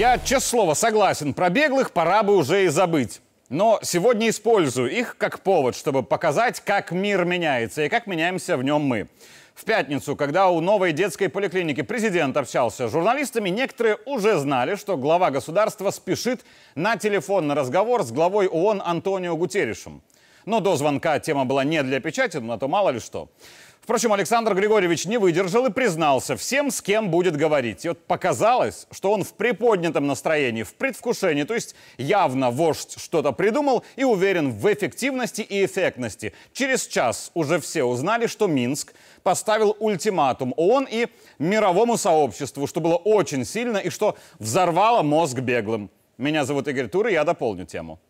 Я, честное слово, согласен, про беглых пора бы уже и забыть. Но сегодня использую их как повод, чтобы показать, как мир меняется и как меняемся в нем мы. В пятницу, когда у новой детской поликлиники президент общался с журналистами, некоторые уже знали, что глава государства спешит на телефонный разговор с главой ООН Антонио Гутерришем. Но до звонка тема была не для печати, но то мало ли что. Впрочем, Александр Григорьевич не выдержал и признался всем, с кем будет говорить. И вот показалось, что он в приподнятом настроении, в предвкушении, то есть явно вождь что-то придумал и уверен в эффективности и эффектности. Через час уже все узнали, что Минск поставил ультиматум ООН и мировому сообществу, что было очень сильно и что взорвало мозг беглым. Меня зовут Игорь Тур, и я дополню тему.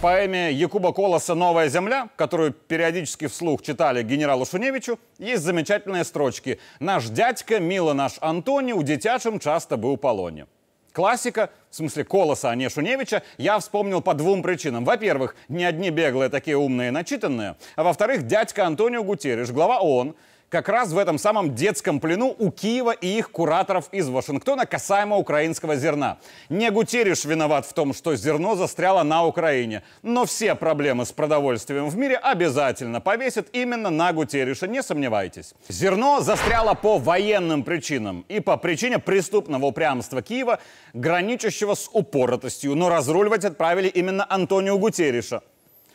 Поэме Якуба Колоса «Новая земля», которую периодически вслух читали генералу Шуневичу, есть замечательные строчки «Наш дядька, мило наш Антони, у детячим часто был полоне». Классика, в смысле Колоса, а не Шуневича, я вспомнил по двум причинам. Во-первых, не одни беглые такие умные и начитанные, а во-вторых, дядька Антонио Гутерриш, глава ООН, как раз в этом самом детском плену у Киева и их кураторов из Вашингтона касаемо украинского зерна. Не Гутериш виноват в том, что зерно застряло на Украине, но все проблемы с продовольствием в мире обязательно повесят именно на Гутериша, не сомневайтесь. Зерно застряло по военным причинам и по причине преступного упрямства Киева, граничащего с упоротостью, но разруливать отправили именно Антонио Гутериша.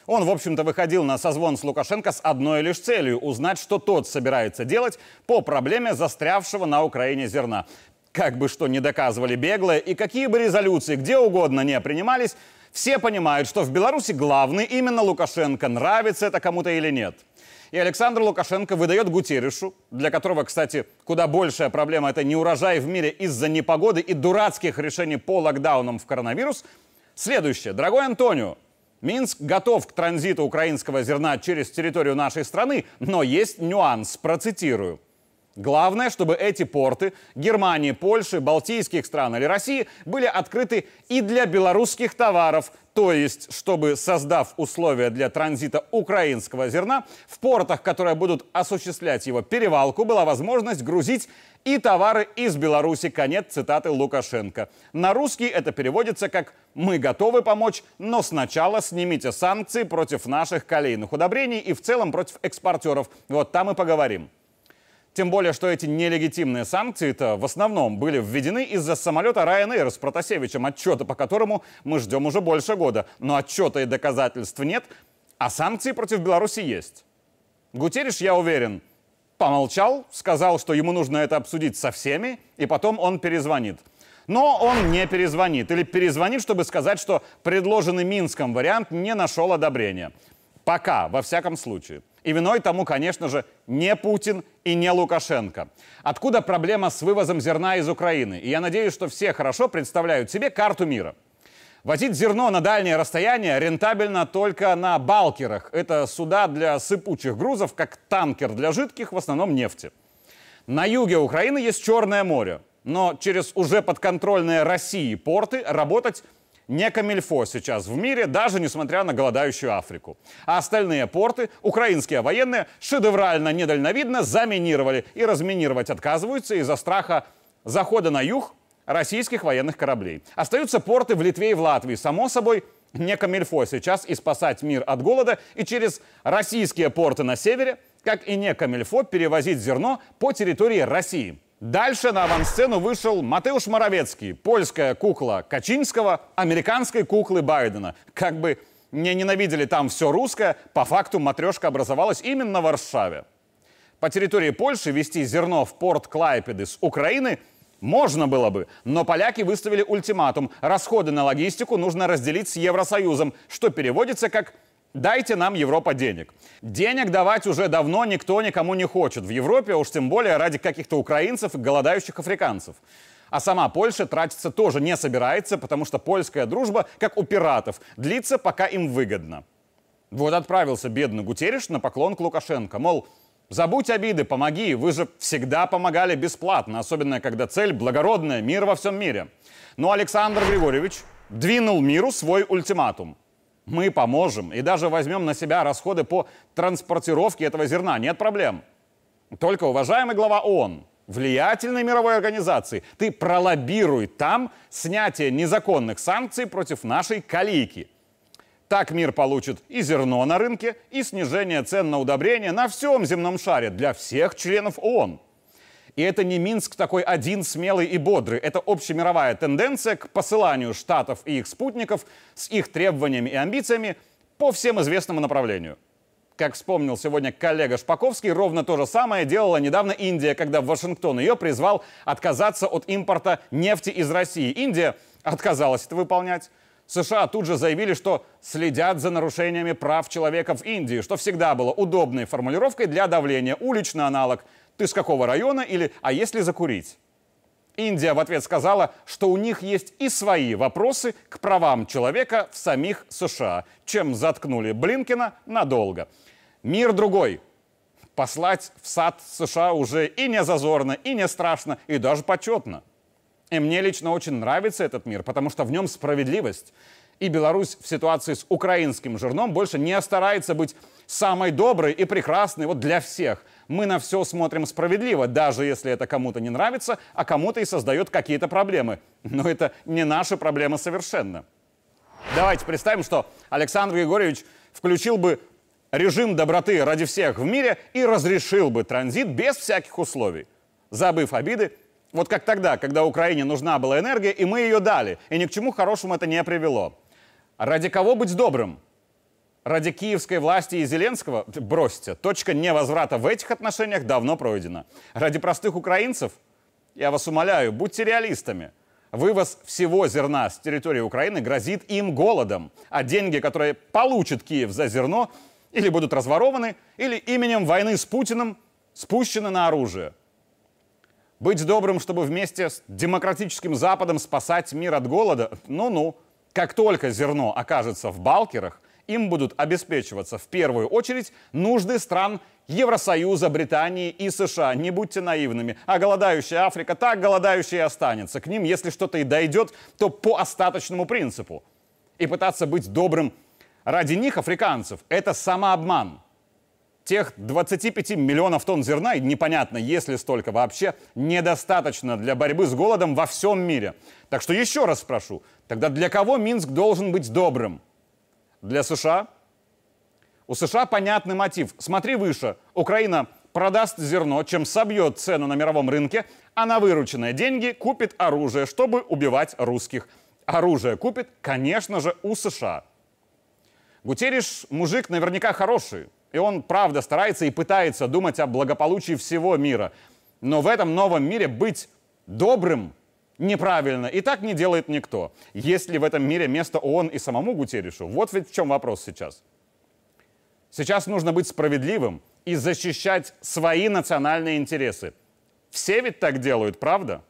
Он, в общем-то, выходил на созвон с Лукашенко с одной лишь целью – узнать, что тот собирается делать по проблеме застрявшего на Украине зерна. Как бы что ни доказывали беглые и какие бы резолюции где угодно не принимались, все понимают, что в Беларуси главный именно Лукашенко, нравится это кому-то или нет. И Александр Лукашенко выдает Гутерришу, для которого, кстати, куда большая проблема – это не урожай в мире из-за непогоды и дурацких решений по локдаунам в коронавирус. Следующее. Дорогой Антонио, Минск готов к транзиту украинского зерна через территорию нашей страны, но есть нюанс, процитирую. Главное, чтобы эти порты Германии, Польши, Балтийских стран или России были открыты и для белорусских товаров, то есть, чтобы, создав условия для транзита украинского зерна, в портах, которые будут осуществлять его перевалку, была возможность грузить и товары из Беларуси. Конец цитаты Лукашенко. На русский это переводится как «Мы готовы помочь, но сначала снимите санкции против наших колейных удобрений и в целом против экспортеров». Вот там и поговорим. Тем более, что эти нелегитимные санкции-то в основном были введены из-за самолета Ryanair с Протасевичем, отчета по которому мы ждем уже больше года. Но отчета и доказательств нет, а санкции против Беларуси есть. Гутериш, я уверен, помолчал, сказал, что ему нужно это обсудить со всеми, и потом он перезвонит. Но он не перезвонит или перезвонит, чтобы сказать, что предложенный Минском вариант не нашел одобрения. Пока, во всяком случае. И виной тому, конечно же, не Путин и не Лукашенко. Откуда проблема с вывозом зерна из Украины? И я надеюсь, что все хорошо представляют себе карту мира – Возить зерно на дальнее расстояние рентабельно только на балкерах. Это суда для сыпучих грузов, как танкер для жидких, в основном нефти. На юге Украины есть Черное море, но через уже подконтрольные России порты работать не камильфо сейчас в мире, даже несмотря на голодающую Африку. А остальные порты украинские военные шедеврально недальновидно заминировали и разминировать отказываются из-за страха захода на юг российских военных кораблей. Остаются порты в Литве и в Латвии. Само собой, не камильфо сейчас и спасать мир от голода, и через российские порты на севере, как и не камильфо, перевозить зерно по территории России. Дальше на авансцену вышел Матеуш Моровецкий, польская кукла Качинского, американской куклы Байдена. Как бы не ненавидели там все русское, по факту матрешка образовалась именно в Варшаве. По территории Польши вести зерно в порт Клайпеды с Украины – можно было бы, но поляки выставили ультиматум. Расходы на логистику нужно разделить с Евросоюзом, что переводится как «дайте нам Европа денег». Денег давать уже давно никто никому не хочет. В Европе, уж тем более ради каких-то украинцев и голодающих африканцев. А сама Польша тратиться тоже не собирается, потому что польская дружба, как у пиратов, длится, пока им выгодно. Вот отправился бедный Гутериш на поклон к Лукашенко. Мол, Забудь обиды, помоги. Вы же всегда помогали бесплатно, особенно когда цель благородная, мир во всем мире. Но Александр Григорьевич двинул миру свой ультиматум. Мы поможем и даже возьмем на себя расходы по транспортировке этого зерна. Нет проблем. Только, уважаемый глава ООН, влиятельной мировой организации. Ты пролоббируй там снятие незаконных санкций против нашей калийки. Так мир получит и зерно на рынке, и снижение цен на удобрения на всем земном шаре для всех членов ООН. И это не Минск такой один смелый и бодрый. Это общемировая тенденция к посыланию штатов и их спутников с их требованиями и амбициями по всем известному направлению. Как вспомнил сегодня коллега Шпаковский, ровно то же самое делала недавно Индия, когда Вашингтон ее призвал отказаться от импорта нефти из России. Индия отказалась это выполнять. США тут же заявили, что следят за нарушениями прав человека в Индии, что всегда было удобной формулировкой для давления. Уличный аналог «ты с какого района» или «а если закурить?». Индия в ответ сказала, что у них есть и свои вопросы к правам человека в самих США, чем заткнули Блинкина надолго. Мир другой. Послать в сад США уже и не зазорно, и не страшно, и даже почетно. И мне лично очень нравится этот мир, потому что в нем справедливость. И Беларусь в ситуации с украинским жирном больше не старается быть самой доброй и прекрасной вот для всех. Мы на все смотрим справедливо, даже если это кому-то не нравится, а кому-то и создает какие-то проблемы. Но это не наши проблемы совершенно. Давайте представим, что Александр Григорьевич включил бы режим доброты ради всех в мире и разрешил бы транзит без всяких условий, забыв обиды, вот как тогда, когда Украине нужна была энергия, и мы ее дали, и ни к чему хорошему это не привело. Ради кого быть добрым? Ради киевской власти и Зеленского? Бросьте, точка невозврата в этих отношениях давно пройдена. Ради простых украинцев? Я вас умоляю, будьте реалистами. Вывоз всего зерна с территории Украины грозит им голодом, а деньги, которые получит Киев за зерно, или будут разворованы, или именем войны с Путиным спущены на оружие. Быть добрым, чтобы вместе с демократическим Западом спасать мир от голода? Ну-ну. Как только зерно окажется в балкерах, им будут обеспечиваться в первую очередь нужды стран Евросоюза, Британии и США. Не будьте наивными. А голодающая Африка так голодающая и останется. К ним, если что-то и дойдет, то по остаточному принципу. И пытаться быть добрым ради них, африканцев, это самообман. Тех 25 миллионов тонн зерна, и непонятно, есть ли столько вообще, недостаточно для борьбы с голодом во всем мире. Так что еще раз спрошу, тогда для кого Минск должен быть добрым? Для США? У США понятный мотив. Смотри выше. Украина продаст зерно, чем собьет цену на мировом рынке, а на вырученные деньги купит оружие, чтобы убивать русских. Оружие купит, конечно же, у США. Гутериш мужик наверняка хороший. И он, правда, старается и пытается думать о благополучии всего мира. Но в этом новом мире быть добрым неправильно. И так не делает никто. Есть ли в этом мире место ООН и самому Гутеришу? Вот ведь в чем вопрос сейчас. Сейчас нужно быть справедливым и защищать свои национальные интересы. Все ведь так делают, правда?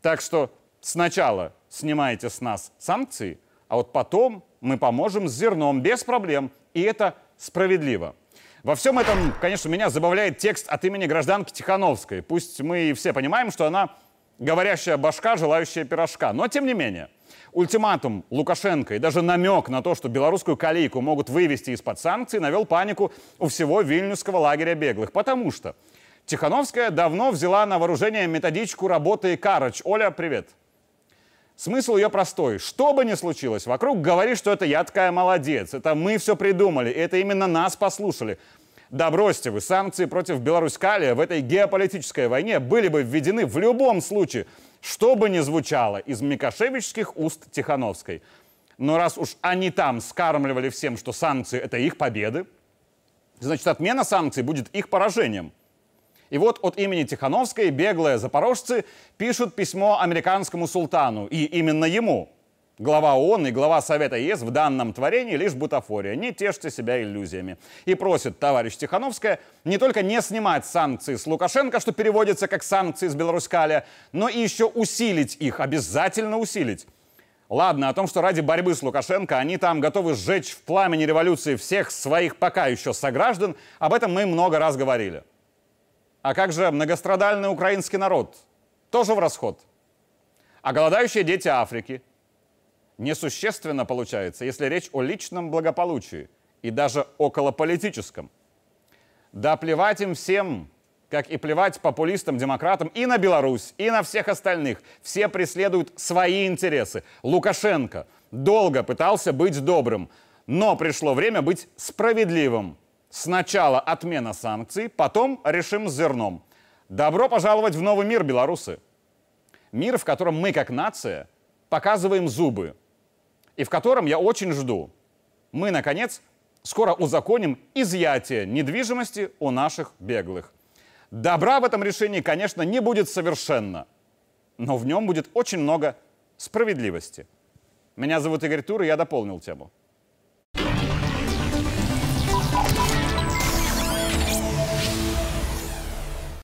Так что сначала снимайте с нас санкции, а вот потом мы поможем с зерном без проблем. И это справедливо. Во всем этом, конечно, меня забавляет текст от имени гражданки Тихановской. Пусть мы все понимаем, что она говорящая башка, желающая пирожка. Но тем не менее, ультиматум Лукашенко и даже намек на то, что белорусскую калийку могут вывести из-под санкций, навел панику у всего вильнюсского лагеря беглых. Потому что Тихановская давно взяла на вооружение методичку работы Карыч. Оля, привет. Смысл ее простой. Что бы ни случилось, вокруг говори, что это я такая молодец, это мы все придумали, это именно нас послушали. Да бросьте вы, санкции против Беларусь-Калия в этой геополитической войне были бы введены в любом случае, что бы ни звучало из микошевичских уст Тихановской. Но раз уж они там скармливали всем, что санкции – это их победы, значит, отмена санкций будет их поражением – и вот от имени Тихановской беглые запорожцы пишут письмо американскому султану, и именно ему. Глава ООН и глава Совета ЕС в данном творении лишь бутафория. Не тешьте себя иллюзиями. И просит товарищ Тихановская не только не снимать санкции с Лукашенко, что переводится как санкции с Беларуськаля, но и еще усилить их, обязательно усилить. Ладно, о том, что ради борьбы с Лукашенко они там готовы сжечь в пламени революции всех своих пока еще сограждан, об этом мы много раз говорили. А как же многострадальный украинский народ? Тоже в расход. А голодающие дети Африки? Несущественно получается, если речь о личном благополучии и даже околополитическом. Да плевать им всем, как и плевать популистам, демократам и на Беларусь, и на всех остальных. Все преследуют свои интересы. Лукашенко долго пытался быть добрым, но пришло время быть справедливым. Сначала отмена санкций, потом решим с зерном. Добро пожаловать в новый мир, белорусы. Мир, в котором мы, как нация, показываем зубы. И в котором я очень жду. Мы, наконец, скоро узаконим изъятие недвижимости у наших беглых. Добра в этом решении, конечно, не будет совершенно, но в нем будет очень много справедливости. Меня зовут Игорь Тур, и я дополнил тему.